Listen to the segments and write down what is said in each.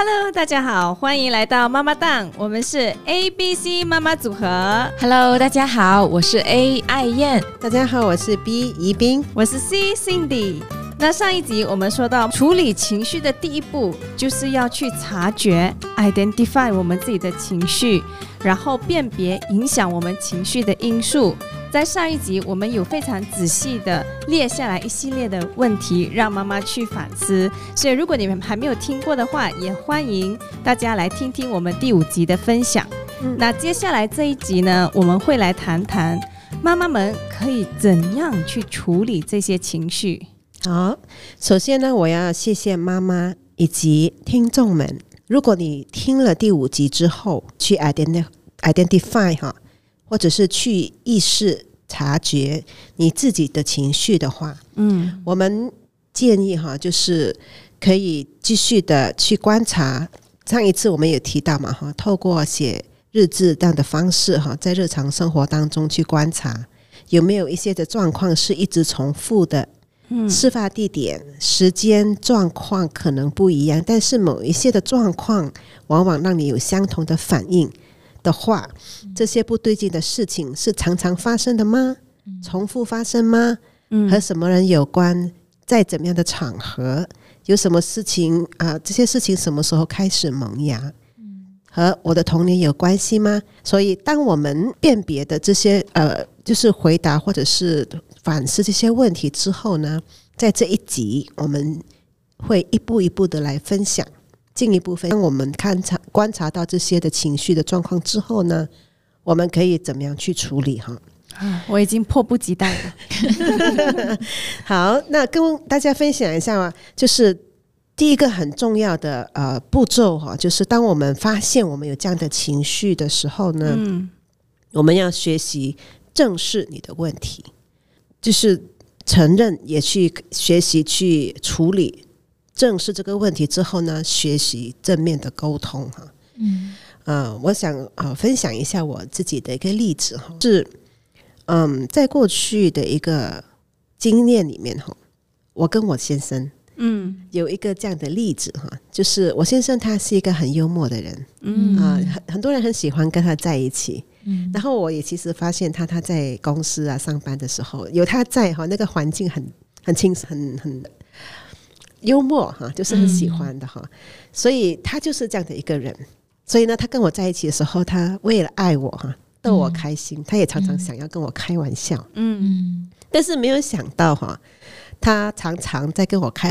Hello，大家好，欢迎来到妈妈档，我们是 A B C 妈妈组合。Hello，大家好，我是 A 爱燕。大家好，我是 B 宜宾。我是 C Cindy。那上一集我们说到，处理情绪的第一步就是要去察觉 （identify） 我们自己的情绪，然后辨别影响我们情绪的因素。在上一集，我们有非常仔细的列下来一系列的问题，让妈妈去反思。所以，如果你们还没有听过的话，也欢迎大家来听听我们第五集的分享。嗯那接下来这一集呢，我们会来谈谈妈妈们可以怎样去处理这些情绪。好，首先呢，我要谢谢妈妈以及听众们。如果你听了第五集之后，去 identi identify 哈，或者是去意识察觉你自己的情绪的话，嗯我们建议哈，就是可以继续的去观察。上一次我们也提到嘛哈，透过写日志这样的方式哈，在日常生活当中去观察有没有一些的状况是一直重复的。嗯事发地点、时间、状况可能不一样，但是某一些的状况往往让你有相同的反应的话，这些不对劲的事情是常常发生的吗？重复发生吗？嗯和什么人有关？在怎么样的场合？有什么事情啊、这些事情什么时候开始萌芽？和我的童年有关系吗？所以，当我们辨别的这些呃，就是回答或者是反思这些问题之后呢，在这一集我们会一步一步的来分享，进一步分当我们看察观察到这些的情绪的状况之后呢，我们可以怎么样去处理哈？啊我已经迫不及待了。好，那跟大家分享一下啊，就是第一个很重要的呃步骤哈，就是当我们发现我们有这样的情绪的时候呢，嗯我们要学习正视你的问题，就是承认，也去学习去处理。正视这个问题之后呢，学习正面的沟通哈。嗯呃，我想呃分享一下我自己的一个例子哈，是嗯，在过去的一个经验里面哈，我跟我先生嗯有一个这样的例子哈，就是我先生他是一个很幽默的人嗯啊、很很多人很喜欢跟他在一起。嗯然后我也其实发现他他在公司啊上班的时候有他在哈，那个环境很很轻很很幽默哈，就是很喜欢的哈，所以他就是这样的一个人。所以呢，他跟我在一起的时候，他为了爱我哈，逗我开心，他也常常想要跟我开玩笑，嗯嗯但是没有想到哈，他常常在跟我开。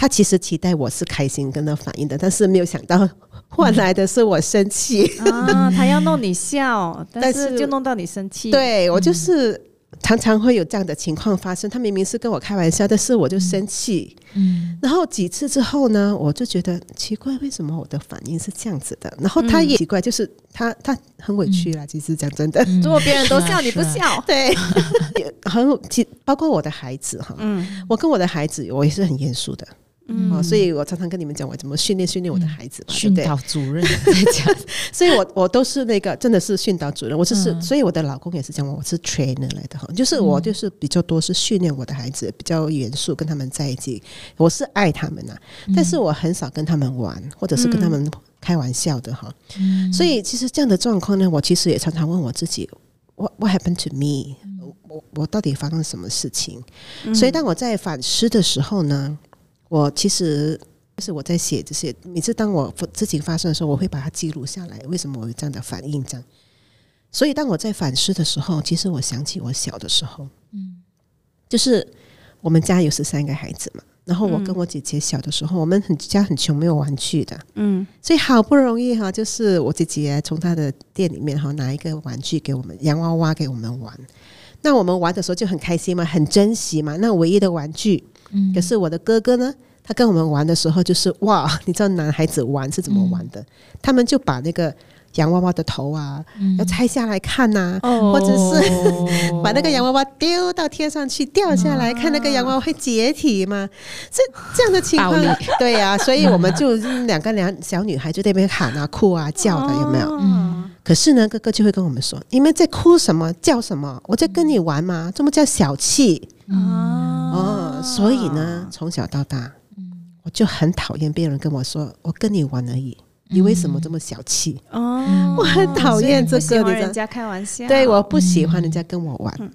他其实期待我是开心跟他反应的，但是没有想到换来的是我生气。啊，他要弄你笑，但是就弄到你生气。，对我就是常常会有这样的情况发生。他明明是跟我开玩笑，但是我就生气。嗯然后几次之后呢，我就觉得奇怪，为什么我的反应是这样子的？然后他也奇怪，就是他他很委屈啦。其实讲真的，嗯如果别人都笑，你不笑。对，也很其包括我的孩子哈，嗯我跟我的孩子，我也是很严肃的。嗯。哦，所以我常常跟你们讲，我怎么训练训练我的孩子嘛，对训不对？导主任。在讲，所以我我都是那个真的是训导主任，我就是，嗯。所以我的老公也是这样，我是 trainer 来的哈，就是我就是比较多是训练我的孩子，比较严肃跟他们在一起，我是爱他们呐、但是我很少跟他们玩，或者是跟他们开玩笑的哈。嗯。所以其实这样的状况呢，我其实也常常问我自己，what what happened to me？我我到底发生什么事情？所以当我在反思的时候呢，我其实就是我在写这些，每次当我事情发生的时候，我会把它记录下来，为什么我有这样的反应？这样，所以当我在反思的时候，其实我想起我小的时候，嗯就是我们家有十三个孩子嘛，然后我跟我姐姐小的时候，我们很家很穷，没有玩具的，嗯所以好不容易哈，就是我姐姐从她的店里面哈拿一个玩具给我们，洋娃娃给我们玩。那我们玩的时候就很开心嘛，很珍惜嘛。那唯一的玩具，嗯可是我的哥哥呢，他跟我们玩的时候就是哇，你知道男孩子玩是怎么玩的？他们就把那个洋娃娃的头啊，要拆下来看呐、哦或者是 把那个洋娃娃丢到天上去，掉下来，看那个洋娃娃会解体吗？这这样的情况，对呀、所以我们就两个两小女孩就在那边喊啊、哭啊、叫的，有没有？嗯可是呢，哥哥就会跟我们说：“你们在哭什么？叫什么？我在跟你玩嘛，这么叫小气啊哦。”所以呢，从小到大，我我就很讨厌别人跟我说我跟你玩而已，你为什么这么小气？哦，我很讨厌这所以个，你知道？你不喜欢人家开玩笑，对，我不喜欢人家跟我玩。嗯。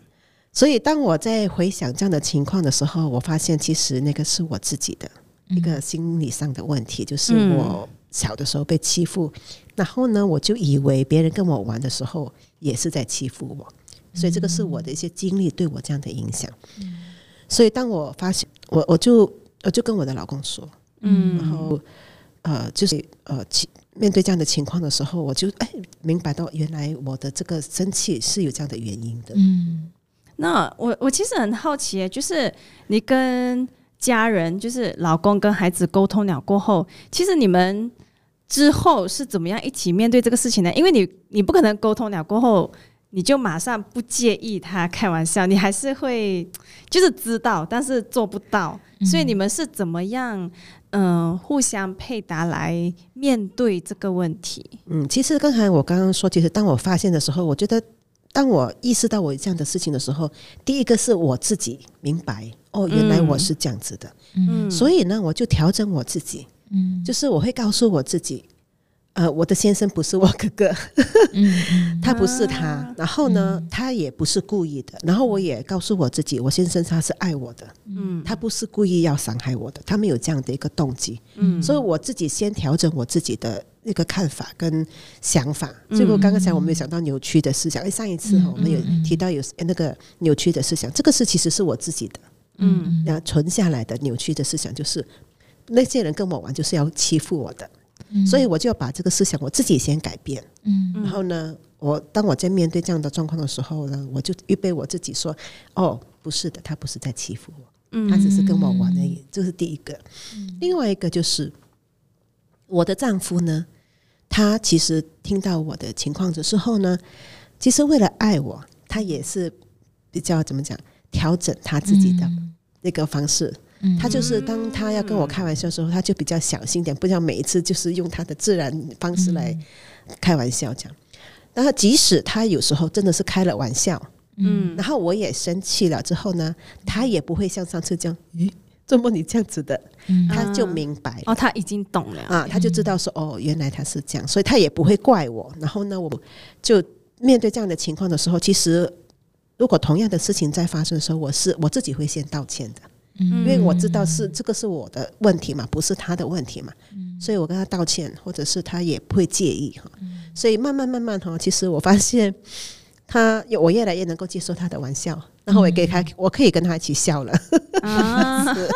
所以当我在回想这样的情况的时候，我发现其实那个是我自己的一个心理上的问题，就是嗯。我小的时候被欺负，然后呢，我就以为别人跟我玩的时候也是在欺负我，所以这个是我的一些经历对我这样的影响。所以当我发现，我我就我就跟我的老公说，嗯，然后呃，就是呃，其面对这样的情况的时候，我就哎明白到原来我的这个生气是有这样的原因的。嗯那我我其实很好奇耶，就是你跟家人，就是老公跟孩子沟通了过后，其实你们之后是怎么样一起面对这个事情呢？因为你你不可能沟通了过后，你就马上不介意他开玩笑，你还是会就是知道，但是做不到，所以你们是怎么样？嗯、互相配搭来面对这个问题。嗯，其实刚才我刚刚说，其实当我发现的时候，我觉得当我意识到我有这样的事情的时候，第一个是我自己明白，哦，原来我是这样子的，嗯，所以呢，我就调整我自己，嗯就是我会告诉我自己。呃，我的先生不是我哥哥，嗯 他不是他，啊然后呢，他也不是故意的，然后我也告诉我自己，我先生他是爱我的，嗯。他不是故意要伤害我的，他没有这样的一个动机，嗯。所以我自己先调整我自己的那个看法跟想法。嗯。结果刚刚才我们有想到扭曲的思想，哎，上一次我们有提到有那个扭曲的思想，这个是其实是我自己的，嗯然后存下来的扭曲的思想，就是那些人跟我玩就是要欺负我的，嗯所以我就要把这个思想我自己先改变。嗯然后呢，我当我在面对这样的状况的时候呢，我就预备我自己说，哦，不是的，他不是在欺负我。嗯他只是跟我玩而已，这是第一个。另外一个就是我的丈夫呢，他其实听到我的情况的时候呢，其实为了爱我，他也是比较怎么讲，调整他自己的那个方式。嗯。他就是当他要跟我开玩笑的时候，他就比较小心点，不像每一次就是用他的自然方式来开玩笑这样。然后即使他有时候真的是开了玩笑，嗯。然后我也生气了之后呢，他也不会像上次这样，咦，怎么你这样子的？嗯。他就明白。哦，他已经懂了。啊，他就知道说哦，原来他是这样，所以他也不会怪我。然后呢，我就面对这样的情况的时候，其实如果同样的事情在发生的时候，我是我自己会先道歉的，嗯。因为我知道是这个是我的问题嘛，不是他的问题嘛，嗯。所以我跟他道歉，或者是他也不会介意哈。所以慢慢慢慢哈，其实我发现他我越来越能够接受他的玩笑，然后我也给他，我可以跟他一起笑了，啊。是，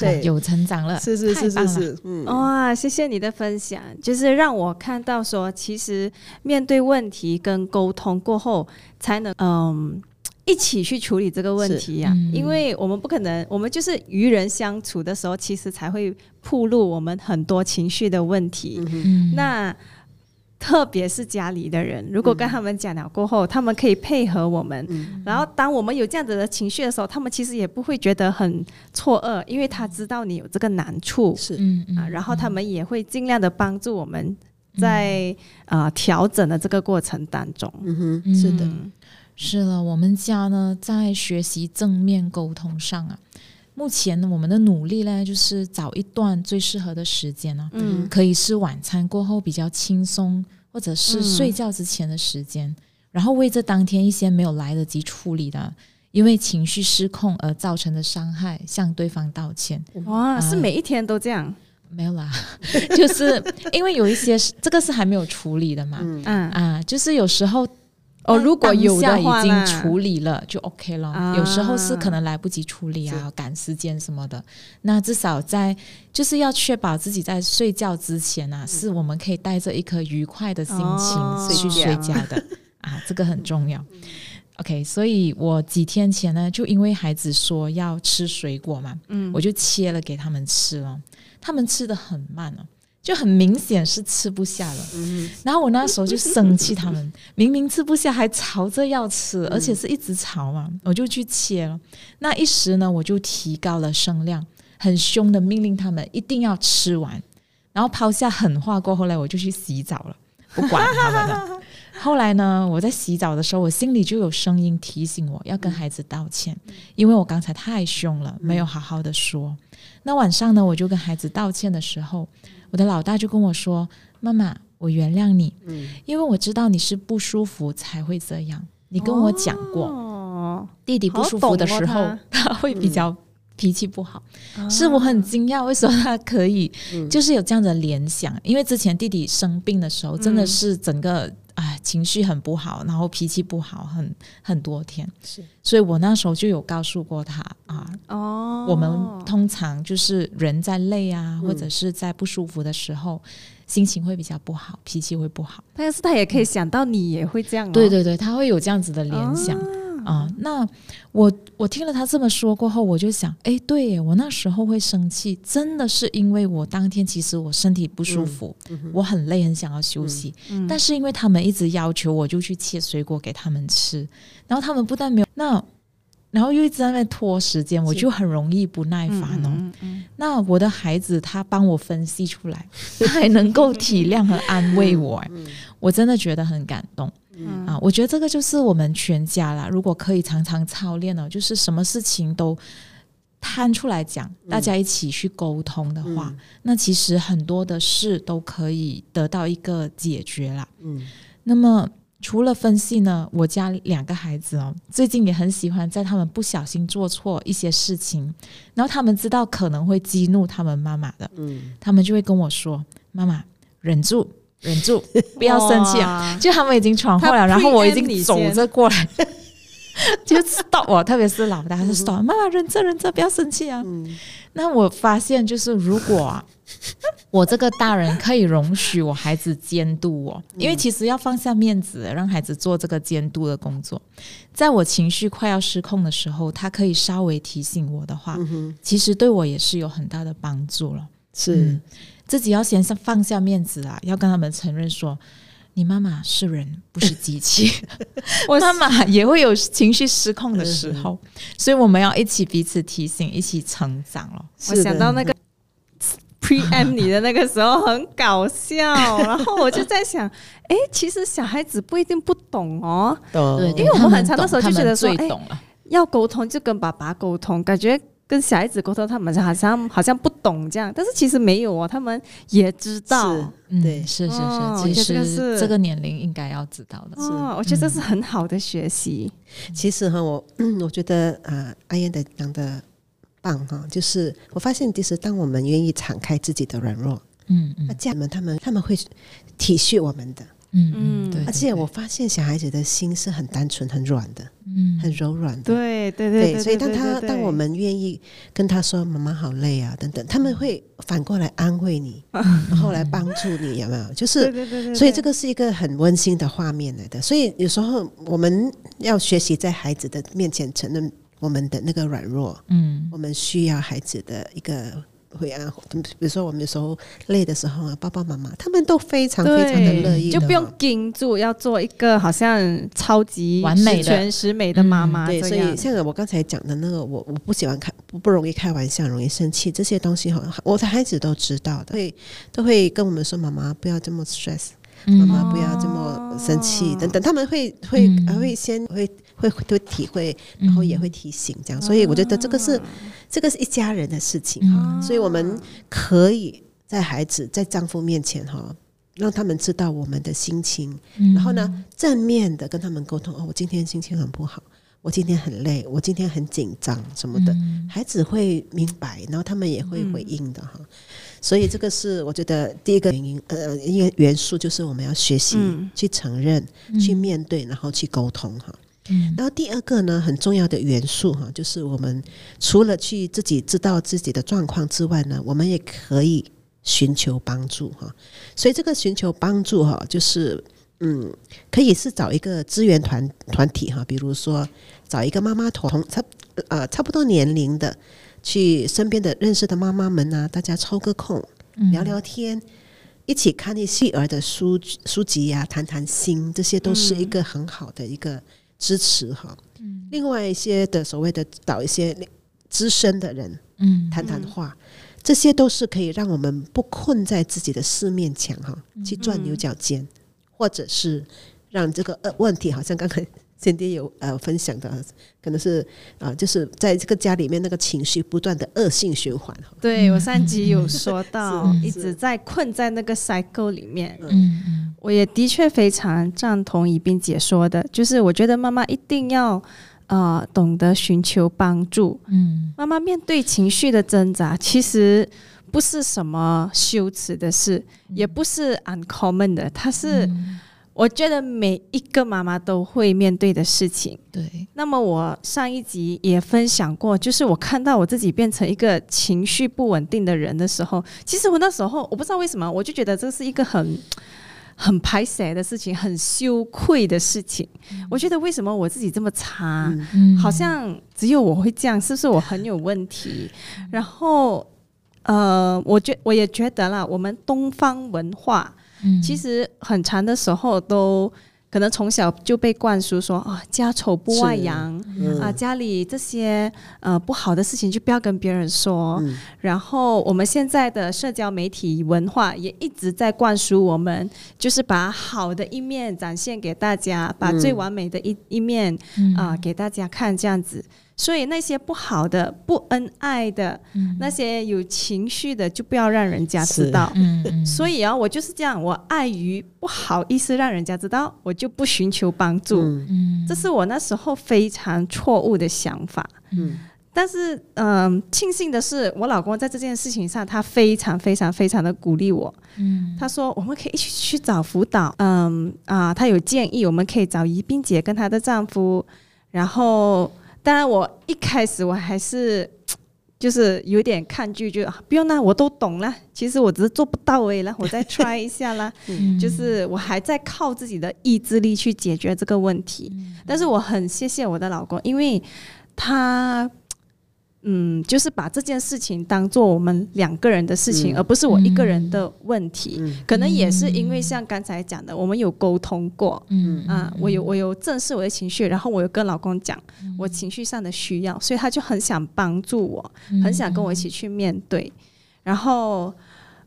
对，有成长了，是是是是是，嗯，哇，谢谢你的分享，就是让我看到说，其实面对问题跟沟通过后，才能嗯一起去处理这个问题呀、因为我们不可能，我们就是与人相处的时候，其实才会暴露我们很多情绪的问题。嗯那特别是家里的人，如果跟他们讲了过后，他们可以配合我们。嗯。然后，当我们有这样子的情绪的时候，他们其实也不会觉得很错愕，因为他知道你有这个难处。是，嗯啊，然后他们也会尽量的帮助我们在呃调整的这个过程当中。嗯哼，是的，嗯是了，我们家呢在学习正面沟通上啊，目前呢我们的努力呢就是找一段最适合的时间啊，嗯可以是晚餐过后比较轻松，或者是嗯睡觉之前的时间，然后为这当天一些没有来得及处理的，因为情绪失控而造成的伤害，向对方道歉。哇，是每一天都这样？没有啦，就是因为有一些是这个是还没有处理的嘛，嗯嗯，啊，就是有时候哦，如果有的已经处理了就 OK 了，啊。有时候是可能来不及处理啊，赶时间什么的。那至少在就是要确保自己在睡觉之前啊，是我们可以带着一颗愉快的心情哦去睡觉。的。啊，这个很重要。OK，所以我几天前呢，就因为孩子说要吃水果嘛，嗯。我就切了给他们吃了，他们吃的很慢哦，就很明显是吃不下了。然后我那时候就生气他们，明明吃不下还吵着要吃，而且是一直吵嘛，我就去切了。那一时呢，我就提高了声量，很凶的命令他们一定要吃完，然后抛下狠话过后来，我就去洗澡了，不管他们了。后来呢，我在洗澡的时候，我心里就有声音提醒我要跟孩子道歉，因为我刚才太凶了，没有好好的说。那晚上呢，我就跟孩子道歉的时候，我的老大就跟我说：“妈妈，我原谅你，因为我知道你是不舒服才会这样。你跟我讲过，哦，弟弟不舒服的时候，哦他会比较脾气不好。是我很惊讶，为什么他可以，就是有这样的联想？因为之前弟弟生病的时候，真的是整个啊情绪很不好，然后脾气不好，很很多天。是，所以我那时候就有告诉过他啊，哦，我们通常就是人在累啊，或者是在不舒服的时候，心情会比较不好，脾气会不好。但是他也可以想到你也会这样、哦，对对对，他会有这样子的联想。啊、那我我听了他这么说过后，我就想，哎，对耶，我那时候会生气，真的是因为我当天其实我身体不舒服，我很累，很想要休息，嗯。但是因为他们一直要求，我就去切水果给他们吃，然后他们不但没有那。然后又一直在那边拖时间，我就很容易不耐烦哦。嗯嗯那我的孩子他帮我分析出来，他还能够体谅和安慰我，哎我真的觉得很感动。嗯啊，我觉得这个就是我们全家啦。如果可以常常操练呢，就是什么事情都摊出来讲，大家一起去沟通的话，那其实很多的事都可以得到一个解决啦。嗯那么除了分析呢，我家两个孩子哦，最近也很喜欢在他们不小心做错一些事情，然后他们知道可能会激怒他们妈妈的，嗯。他们就会跟我说：“妈妈，忍住，忍住，不要 生气啊。”啊，就他们已经闯祸了，然后我已经走着过来，就 stop 我，特别是老大，他就 stop，妈妈忍着忍着，不要生气啊。嗯那我发现，就是如果、啊、我这个大人可以容许我孩子监督我，因为其实要放下面子，让孩子做这个监督的工作，在我情绪快要失控的时候，他可以稍微提醒我的话，嗯，其实对我也是有很大的帮助了。是嗯，自己要先放下面子啊，要跟他们承认说，你妈妈是人，不是机器。我妈妈也会有情绪失控的时候，所以我们要一起彼此提醒，一起成长了。我想到那个 preempt 你的那个时候很搞笑，然后我就在想，哎，其实小孩子不一定不懂哦，对，因为我们很长的时候就觉得说哎。要沟通就跟爸爸沟通，感觉跟小孩子沟通，他们好像好像不懂这样，但是其实没有哦，他们也知道。对是是哦是，其我觉得这个实是这个年龄应该要知道的。哦，我觉得这是很好的学习。其实哈，我嗯，我觉得啊，阿燕的讲的棒哈，就是我发现，其实当我们愿意敞开自己的软弱，嗯嗯那家人们他们他们会体恤我们的，嗯嗯嗯，对，而且我发现小孩子的心是很单纯、很软的，嗯很柔软的。对对对所以当他当我们愿意跟他说“妈妈好累啊”等等，他们会反过来安慰你，然后来帮助你，有没有？就是，对对对，所以这个是一个很温馨的画面来的。所以有时候我们要学习在孩子的面前承认我们的那个软弱，嗯我们需要孩子的一个会啊，比如说我们有时候累的时候啊，爸爸妈妈他们都非常非常的乐意的，就不用盯住，要做一个好像超级完美的十全十美的妈妈对，所。以像我刚才讲的那个，我我不喜欢开，不不容易开玩笑，容易生气，这些东西哈，我的孩子都知道的，会都会跟我们说，妈妈不要这么 stress，妈嗯妈不要这么生气，等等，他们会会嗯还会先会会会体会，然后也会提醒这样，所以我觉得这个是这个是一家人的事情。哈，嗯。所以我们可以在孩子在丈夫面前哈。让他们知道我们的心情，嗯然后呢，正面的跟他们沟通。哦，我今天心情很不好，我今天很累，我今天很紧张什么的，嗯。孩子会明白，然后他们也会回应的哈。所以这个是我觉得第一个原因，呃，一个元素就是我们要学习、嗯。去承认、去面对，然后去沟通哈。嗯然后第二个呢，很重要的元素哈，就是我们除了去自己知道自己的状况之外呢，我们也可以寻求帮助哈。所以这个寻求帮助哈，就是嗯，可以是找一个资源团团体哈，比如说找一个妈妈同差呃差不多年龄的，去身边的认识的妈妈们啊，大家抽个空嗯聊聊天。一起看一些育儿的书书籍呀、谈谈心，这些都是一个很好的一个支持哈。另外一些的所谓的找一些资深的人嗯。谈谈话，这些都是可以让我们不困在自己的四面墙哈，去钻牛角尖，或者是让这个呃问题，好像刚才先天有呃分享的，可能是啊、呃就是在这个家里面那个情绪不断的恶性循环。对我上集有说到，一直在困在那个 cycle 里面。嗯嗯我也的确非常赞同宜宾姐说的，就是我觉得妈妈一定要呃懂得寻求帮助。嗯妈妈面对情绪的挣扎，其实不是什么羞耻的事，也不是 uncommon 的，它是、嗯我觉得每一个妈妈都会面对的事情。对，那么我上一集也分享过，就是我看到我自己变成一个情绪不稳定的人的时候，其实我那时候我不知道为什么，我就觉得这是一个很很排泄的事情，很羞愧的事情。我觉得为什么我自己这么差？嗯好像只有我会这样，是不是我很有问题？然后，呃，我觉我也觉得啦，我们东方文化嗯。其实很长的时候都可能从小就被灌输说啊，家丑不外扬嗯。啊，家里这些呃不好的事情就不要跟别人说。嗯。然后我们现在的社交媒体文化也一直在灌输我们，就是把好的一面展现给大家，把最完美的一一面嗯。啊、给大家看这样子。所以那些不好的、不恩爱的、嗯那些有情绪的，就不要让人家知道。嗯嗯所以啊，我就是这样，我碍于不好意思让人家知道，我就不寻求帮助。这是我那时候非常错误的想法。嗯但是，嗯、庆幸的是，我老公在这件事情上，他非常非常非常的鼓励我。嗯他说，我们可以一起去找辅导。嗯啊，他有建议，我们可以找宜宾姐跟她的丈夫。然后，当然，我一开始我还是 就是有点抗拒，就、啊、不用啦，我都懂啦。其实我只是做不到而已啦，我再 try 一下啦。嗯就是我还在靠自己的意志力去解决这个问题。但是我很谢谢我的老公，因为他。嗯，就是把这件事情当做我们两个人的事情，嗯。而不是我一个人的问题。嗯。可能也是因为像刚才讲的，我们有沟通过嗯。啊，我有我有正视我的情绪，然后我有跟老公讲我情绪上的需要，所以他就很想帮助我，很想跟我一起去面对。然后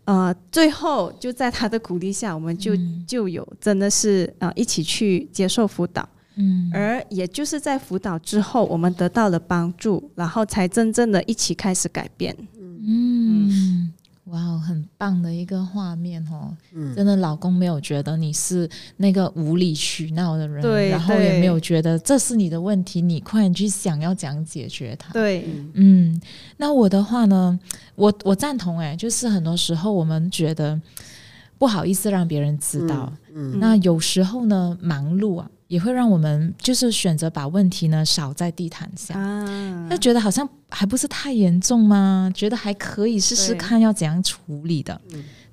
呃，最后就在他的鼓励下，我们就就有真的是呃一起去接受辅导。嗯。而也就是在辅导之后，我们得到了帮助，然后才真正的一起开始改变。嗯，哇哦，很棒的一个画面哦！嗯。真的，老公没有觉得你是那个无理取闹的人，对然后也没有觉得这是你的问题，你快点去想要怎样解决它。对，嗯，那我的话呢，我我赞同哎，就是很多时候我们觉得不好意思让别人知道，嗯。那有时候呢，忙碌啊，也会让我们就是选择把问题呢扫在地毯下。啊那、觉得好像还不是太严重吗？觉得还可以试试看要怎样处理的。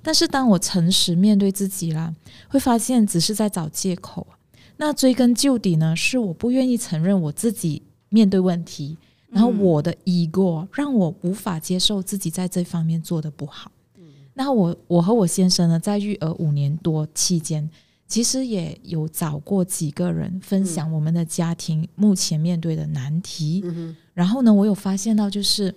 但是当我诚实面对自己啦，会发现只是在找借口。那追根究底呢，是我不愿意承认我自己面对问题，然后我的 ego 让我无法接受自己在这方面做的不好。那我我和我先生呢，在育儿五年多期间，其实也有找过几个人分享我们的家庭目前面对的难题。然后呢，我有发现到，就是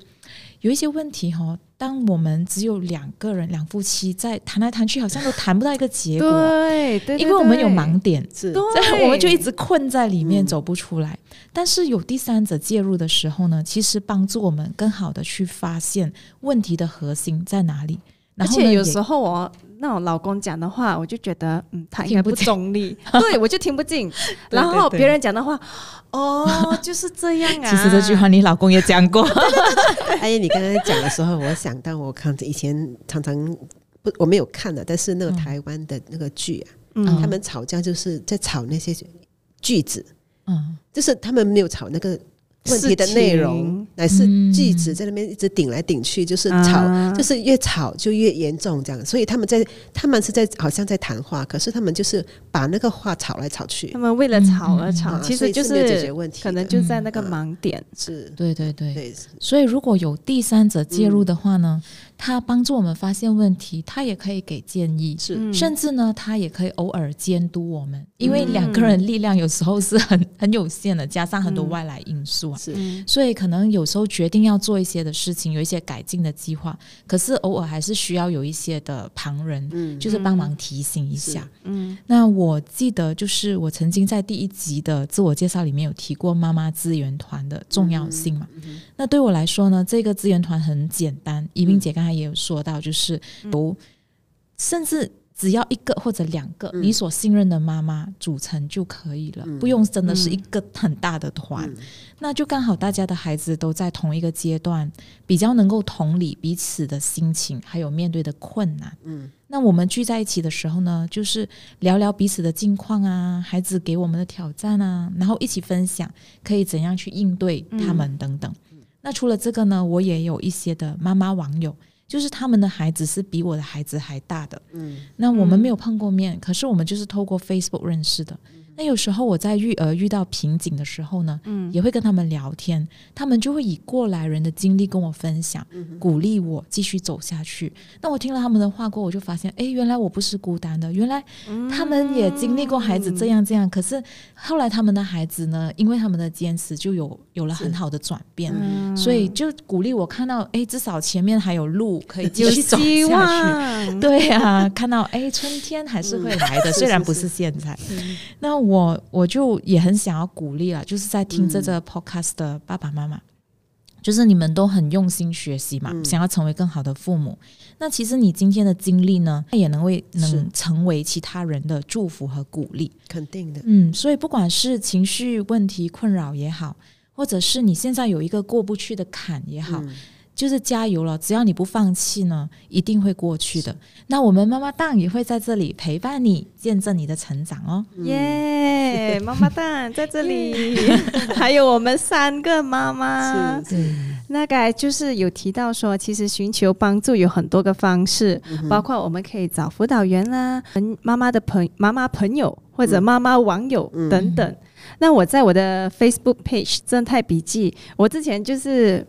有一些问题哈、当我们只有两个人两夫妻在谈来谈去，好像都谈不到一个结果，对对，因为我们有盲点。是对所以我们就一直困在里面，嗯走不出来。但是有第三者介入的时候呢，其实帮助我们更好的去发现问题的核心在哪里。而且有时候我那种老公讲的话，我就觉得嗯，他应该不听不中立，对我就听不进。然后别人讲的话，哦，就是这样啊。其实这句话你老公也讲过，哎呀，你刚才讲的时候，我想到我看以前常常不我没有看的，但是那个嗯。台湾的那个剧啊，嗯。他们吵架就是在吵那些句子，嗯。就是他们没有吵那个问题的内容，乃是嗯句子在那边一直顶来顶去，就是吵，啊就是越吵就越严重这样。所以他们在他们是在好像在谈话，可是他们就是把那个话吵来吵去。他，们为了吵而吵，啊其实就是没有解决问题，可能就在那个嗯盲点。是。对对对。对，所以如果有第三者介入的话呢，他帮助我们发现问题，他也可以给建议，是。嗯。甚至呢，他也可以偶尔监督我们，因为两个人力量有时候是很很有限的，加上很多外来因素啊。是。嗯所以可能有时候决定要做一些的事情，有一些改进的计划，可是偶尔还是需要有一些的旁人，嗯。就是帮忙提醒一下。嗯。那我记得，就是我曾经在第一集的自我介绍里面有提过妈妈资源团的重要性嘛。那对我来说呢，这个资源团很简单。宜宾姐刚才也有说到，就是由、甚至只要一个或者两个你所信任的妈妈组成就可以了，不用真的是一个很大的团。那就刚好大家的孩子都在同一个阶段，比较能够同理彼此的心情，还有面对的困难。嗯，那我们聚在一起的时候呢，就是聊聊彼此的近况啊，孩子给我们的挑战啊，然后一起分享可以怎样去应对他们等等。那除了这个呢，我也有一些的妈妈网友。就是他们的孩子是比我的孩子还大的，嗯，那我们没有碰过面，可是我们就是透过 Facebook 认识的。那有时候我在育儿遇到瓶颈的时候呢，嗯，也会跟他们聊天，他们就会以过来人的经历跟我分享，鼓励我继续走下去。那我听了他们的话过后，我就发现，哎，原来我不是孤单的，原来他们也经历过孩子这样这样。可是后来他们的孩子呢，因为他们的坚持，就有有了很好的转变，所以就鼓励我看到，哎，至少前面还有路可以继续走下去。对呀、看到哎，春天还是会来的，虽然不是现在。那我我我就也很想要鼓励了，就是在听这个 podcast 的爸爸妈妈，就是你们都很用心学习嘛，想要成为更好的父母。那其实你今天的经历呢，也能为能成为其他人的祝福和鼓励。肯定的，嗯，所以不管是情绪问题困扰也好，或者是你现在有一个过不去的坎也好，就是加油了。只要你不放弃呢，一定会过去的。那我们妈妈档也会在这里陪伴你，见证你的成长哦。耶，妈妈蛋在这里，还有我们三个妈妈。是，那个就是有提到说，其实寻求帮助有很多个方式，包括我们可以找辅导员啦、嗯妈妈的朋妈妈朋友或者妈妈网友等等。那我在我的 Facebook page 正太笔记，我之前就是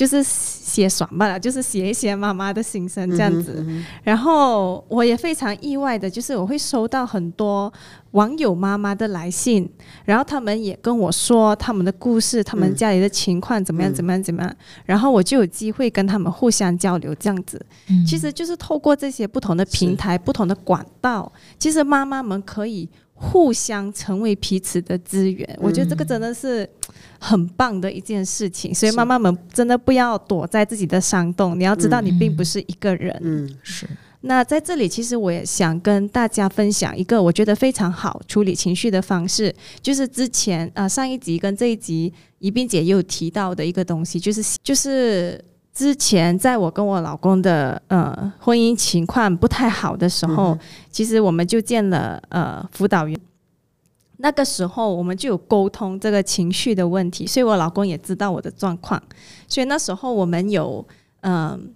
就是写爽罢了，就是写一写妈妈的心声这样子。然后我也非常意外的，就是我会收到很多网友妈妈的来信，然后他们也跟我说他们的故事，他们家里的情况怎么样，怎么样，怎么样。然后我就有机会跟他们互相交流，这样子。嗯其实就是透过这些不同的平台、不同的管道，其实妈妈们可以互相成为彼此的资源。我觉得这个真的是很棒的一件事情。所以妈妈们真的不要躲在自己的山洞，你要知道你并不是一个人。嗯是那在这里，其实我也想跟大家分享一个我觉得非常好处理情绪的方式，就是之前啊、呃上一集跟这一集宜宾姐也有提到的一个东西，就是就是之前在我跟我老公的呃婚姻情况不太好的时候，其实我们就见了呃辅导员。那个时候我们就有沟通这个情绪的问题，所以我老公也知道我的状况，所以那时候我们有嗯、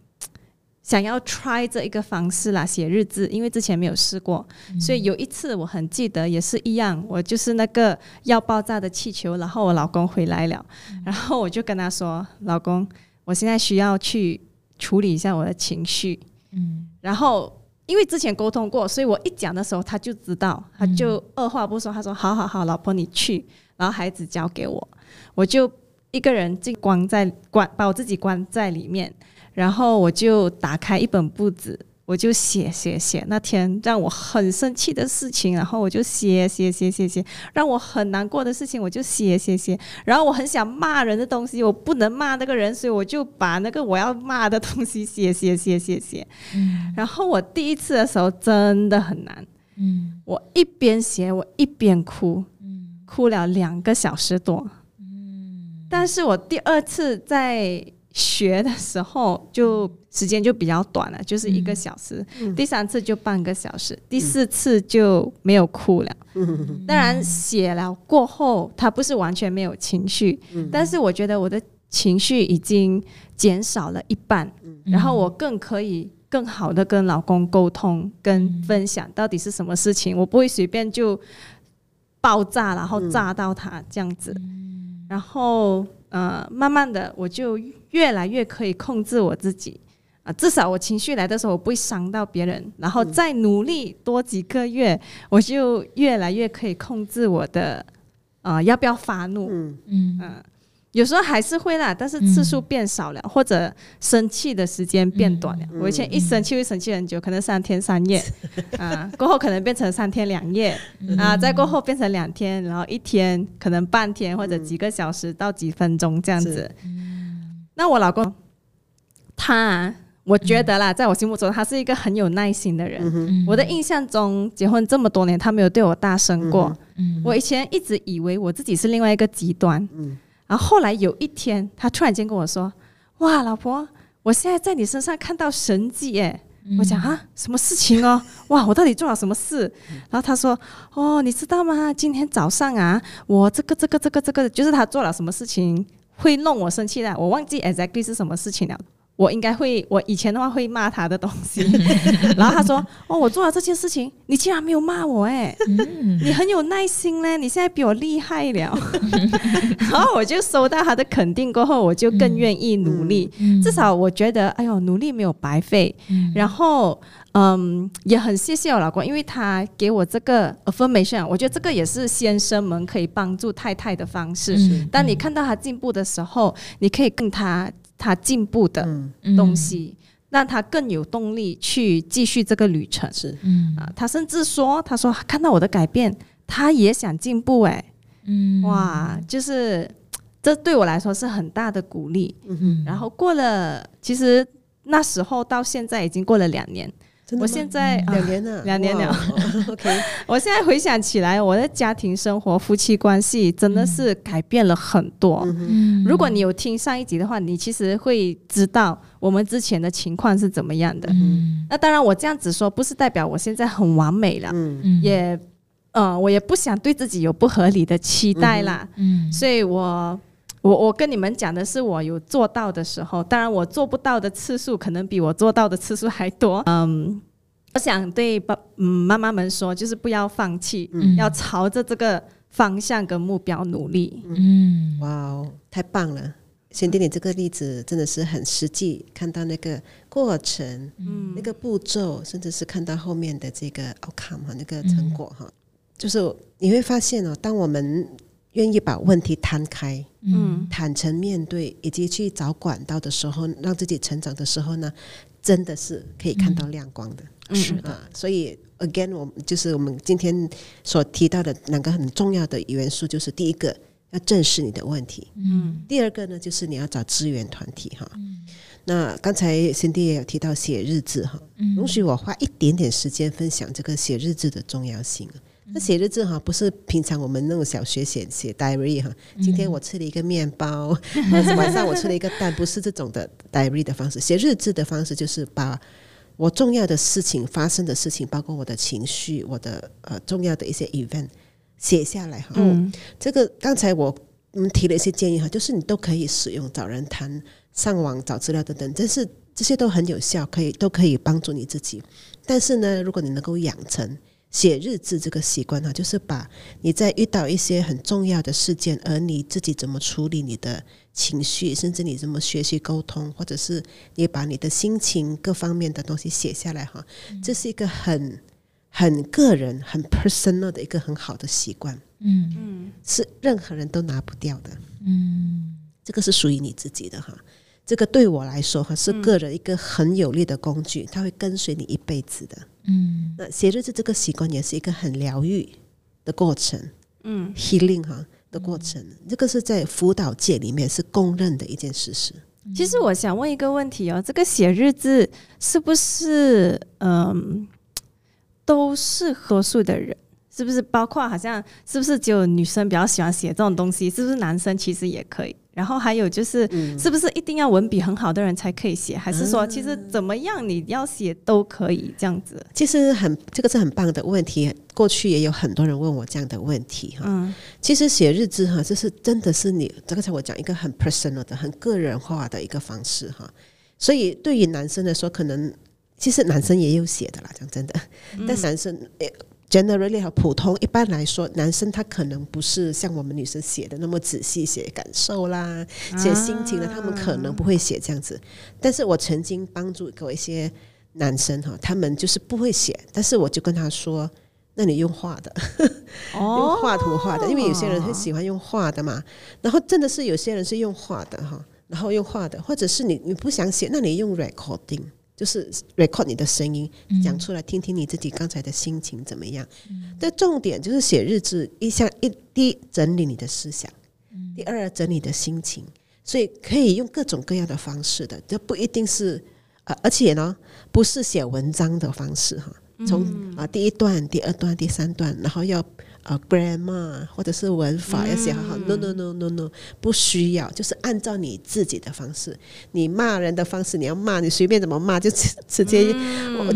想要 try 这一个方式啦，写日志，因为之前没有试过，所以有一次我很记得，也是一样，我就是那个要爆炸的气球，然后我老公回来了，然后我就跟他说：“老公，我现在需要去处理一下我的情绪。”嗯然后因为之前沟通过，所以我一讲的时候他就知道，他就二话不说，他说：“好好好，老婆你去。”然后孩子交给我，我就一个人进关在关，把我自己关在里面，然后我就打开一本簿子。我就写写写，那天让我很生气的事情，然后我就写写写写写，让我很难过的事情，我就写写写。然后我很想骂人的东西，我不能骂那个人，所以我就把那个我要骂的东西写写写写写。然后我第一次的时候真的很难，嗯。我一边写我一边哭，嗯。哭了两个小时多。但是我第二次在学的时候，就时间就比较短了，就是一个小时。第三次就半个小时，第四次就没有哭了。当然写了过后，他不是完全没有情绪，但是我觉得我的情绪已经减少了一半，然后我更可以更好的跟老公沟通，跟分享到底是什么事情，我不会随便就爆炸，然后炸到他这样子，然后呃，慢慢的我就越来越可以控制我自己。啊，至少我情绪来的时候，我不会伤到别人，然后再努力多几个月，我就越来越可以控制我的啊、要不要发怒。嗯嗯嗯，有时候还是会啦，但是次数变少了，或者生气的时间变短了。我以前一生气会生气很久，可能三天三夜，啊，过后可能变成三天两夜，啊，再过后变成两天，然后一天可能半天或者几个小时到几分钟这样子。那我老公他啊，我觉得啦，在我心目中他是一个很有耐心的人。嗯我的印象中，结婚这么多年，他没有对我大声过。嗯我以前一直以为我自己是另外一个极端，嗯然后后来有一天，他突然间跟我说：“哇，老婆，我现在在你身上看到神迹耶！”嗯我讲啊，什么事情哦？哇，我到底做了什么事？嗯然后他说：“哦，你知道吗？今天早上啊，我这个这个这个这个，就是他做了什么事情会弄我生气的，我忘记 exactly 是什么事情了。”我应该会，我以前的话会骂他的东西，然后他说：“哦，我做了这件事情，你竟然没有骂我，哎，嗯你很有耐心嘞，你现在比我厉害了。然后我就收到他的肯定过后，我就更愿意努力。嗯至少我觉得，哎呦，努力没有白费。然后，嗯，也很谢谢我老公，因为他给我这个 affirmation，我觉得这个也是先生们可以帮助太太的方式。嗯当你看到他进步的时候，你可以跟他他进步的嗯。东西，让他更有动力去继续这个旅程。是。嗯。啊，他甚至说，他说看到我的改变，他也想进步，哎，嗯。哇，就是这对我来说是很大的鼓励。嗯然后过了，其实那时候到现在已经过了两年，我现在啊两年了，两年了。OK，我现在回想起来，我的家庭生活、夫妻关系真的是改变了很多。嗯如果你有听上一集的话，你其实会知道我们之前的情况是怎么样的。嗯。那当然，我这样子说不是代表我现在很完美了，嗯。嗯。也，呃，我也不想对自己有不合理的期待啦。嗯。所以我我我跟你们讲的是我有做到的时候，当然我做不到的次数可能比我做到的次数还多。嗯，我想对爸嗯妈妈们说，就是不要放弃，嗯要朝着这个方向跟目标努力。嗯哇哦，太棒了！先弟，你这个例子真的是很实际，看到那个过程，嗯那个步骤，甚至是看到后面的这个 outcome 哈，那个成果哈，就是你会发现哦，当我们愿意把问题摊开、嗯。坦诚面对，以及去找管道的时候，让自己成长的时候呢，真的是可以看到亮光的。嗯。是的。啊，所以 again，我们就是我们今天所提到的两个很重要的元素，就是第一个要正视你的问题，嗯。第二个呢就是你要找资源团体哈。那刚才 Cindy 也有提到写日志哈，嗯。容许我花一点点时间分享这个写日志的重要性。啊。那写日志哈，不是平常我们那种小学写写 diary 哈，今天我吃了一个面包，晚上我吃了一个蛋，不是这种的 diary 的方式。写日志的方式就是把我重要的事情发生的事情，包括我的情绪，我的呃重要的一些 event 写下来哈。嗯这个刚才我们提了一些建议哈，就是你都可以使用找人谈、上网找资料等等，这是这些都很有效，可以都可以帮助你自己。但是呢，如果你能够养成写日志这个习惯哈，就是把你在遇到一些很重要的事件，而你自己怎么处理你的情绪，甚至你怎么学习沟通，或者是你把你的心情各方面的东西写下来哈，这是一个很很个人、很 personal 的一个很好的习惯。嗯。嗯。是任何人都拿不掉的，嗯。这个是属于你自己的哈。这个对我来说哈，是个人一个很有力的工具，它会跟随你一辈子的。嗯那写日志这个习惯也是一个很疗愈的过程嗯，healing 哈的过程，这个是在辅导界里面是公认的一件事实。其实我想问一个问题哦，这个写日志是不是嗯都是合多数的人？是不是包括好像是不是只有女生比较喜欢写这种东西？是不是男生其实也可以？然后还有就是，是不是一定要文笔很好的人才可以写？还是说其实怎么样你要写都可以这样子？其实很这个是很棒的问题，过去也有很多人问我这样的问题哈。嗯其实写日志哈，这是真的是你刚才我讲一个很 personal 的、很个人化的一个方式哈。所以对于男生来说，可能其实男生也有写的啦，讲真的，但是男生诶。Generally 和普通一般来说，男生他可能不是像我们女生写的那么仔细写感受啦、写心情的，他们可能不会写这样子。但是我曾经帮助过一些男生哈，他们就是不会写，但是我就跟他说。那你用画的，用画图画的，因为有些人很喜欢用画的嘛。然后真的是有些人是用画的哈，然后用画的，或者是你你不想写，那你用 recording，就是 record 你的声音讲出来，听听你自己刚才的心情怎么样。但重点就是写日志，一项一第一整理你的思想，第二整理的心情，所以可以用各种各样的方式的，这不一定是呃，而且呢，不是写文章的方式哈。从啊第一段、第二段、第三段，然后要啊 grammar 或者是文法要写好好。No no no no no，不需要，就是按照你自己的方式，你骂人的方式，你要骂你随便怎么骂，就直直接，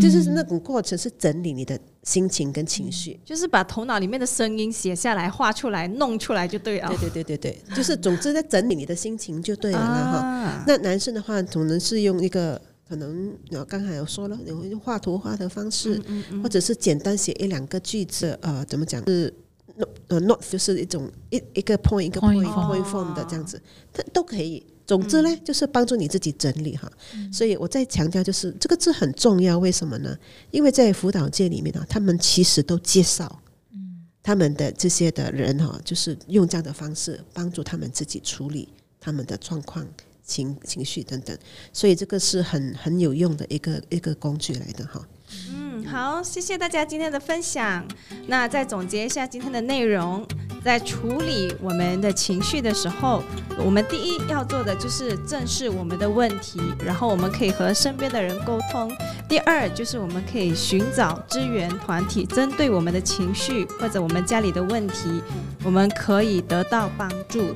就是那种过程是整理你的心情跟情绪，就是把头脑里面的声音写下来、画出来、弄出来就对了。对对对对对，就是总之在整理你的心情就对了哈。那男生的话，总能是用一个。可能我刚才有说了，你用画图画的方式，或者是简单写一两个句子，呃，怎么讲是 not 呃 not 就是一种一一个 point 一个 point point form 的这样子，它都可以。总之呢，就是帮助你自己整理哈。所以我再强调，就是这个字很重要。为什么呢？因为在辅导界里面呢，他们其实都介绍，他们的这些的人哈，就是用这样的方式帮助他们自己处理他们的状况。情情绪等等，所以这个是很很有用的一个一个工具来的哈。嗯，好，谢谢大家今天的分享。那再总结一下今天的内容，在处理我们的情绪的时候，我们第一要做的就是正视我们的问题，然后我们可以和身边的人沟通。第二就是我们可以寻找支援团体，针对我们的情绪或者我们家里的问题，我们可以得到帮助。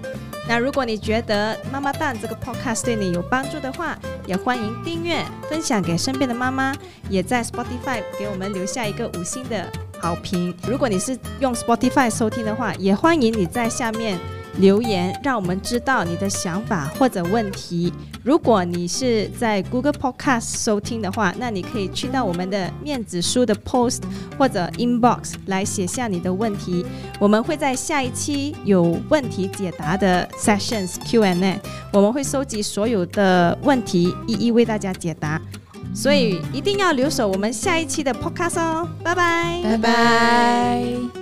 那如果你觉得妈妈蛋这个 podcast 对你有帮助的话，也欢迎订阅、分享给身边的妈妈，也在 Spotify 给我们留下一个五星的好评。如果你是用 Spotify 收听的话，也欢迎你在下面。留言让我们知道你的想法或者问题。如果你是在 Google Podcast 收听的话，那你可以去到我们的面子书的 post 或者 inbox 来写下你的问题。我们会在下一期有问题解答的 sessions Q&A，我们会收集所有的问题，一一为大家解答。所以一定要留守我们下一期的 podcast 哦，拜拜，拜拜。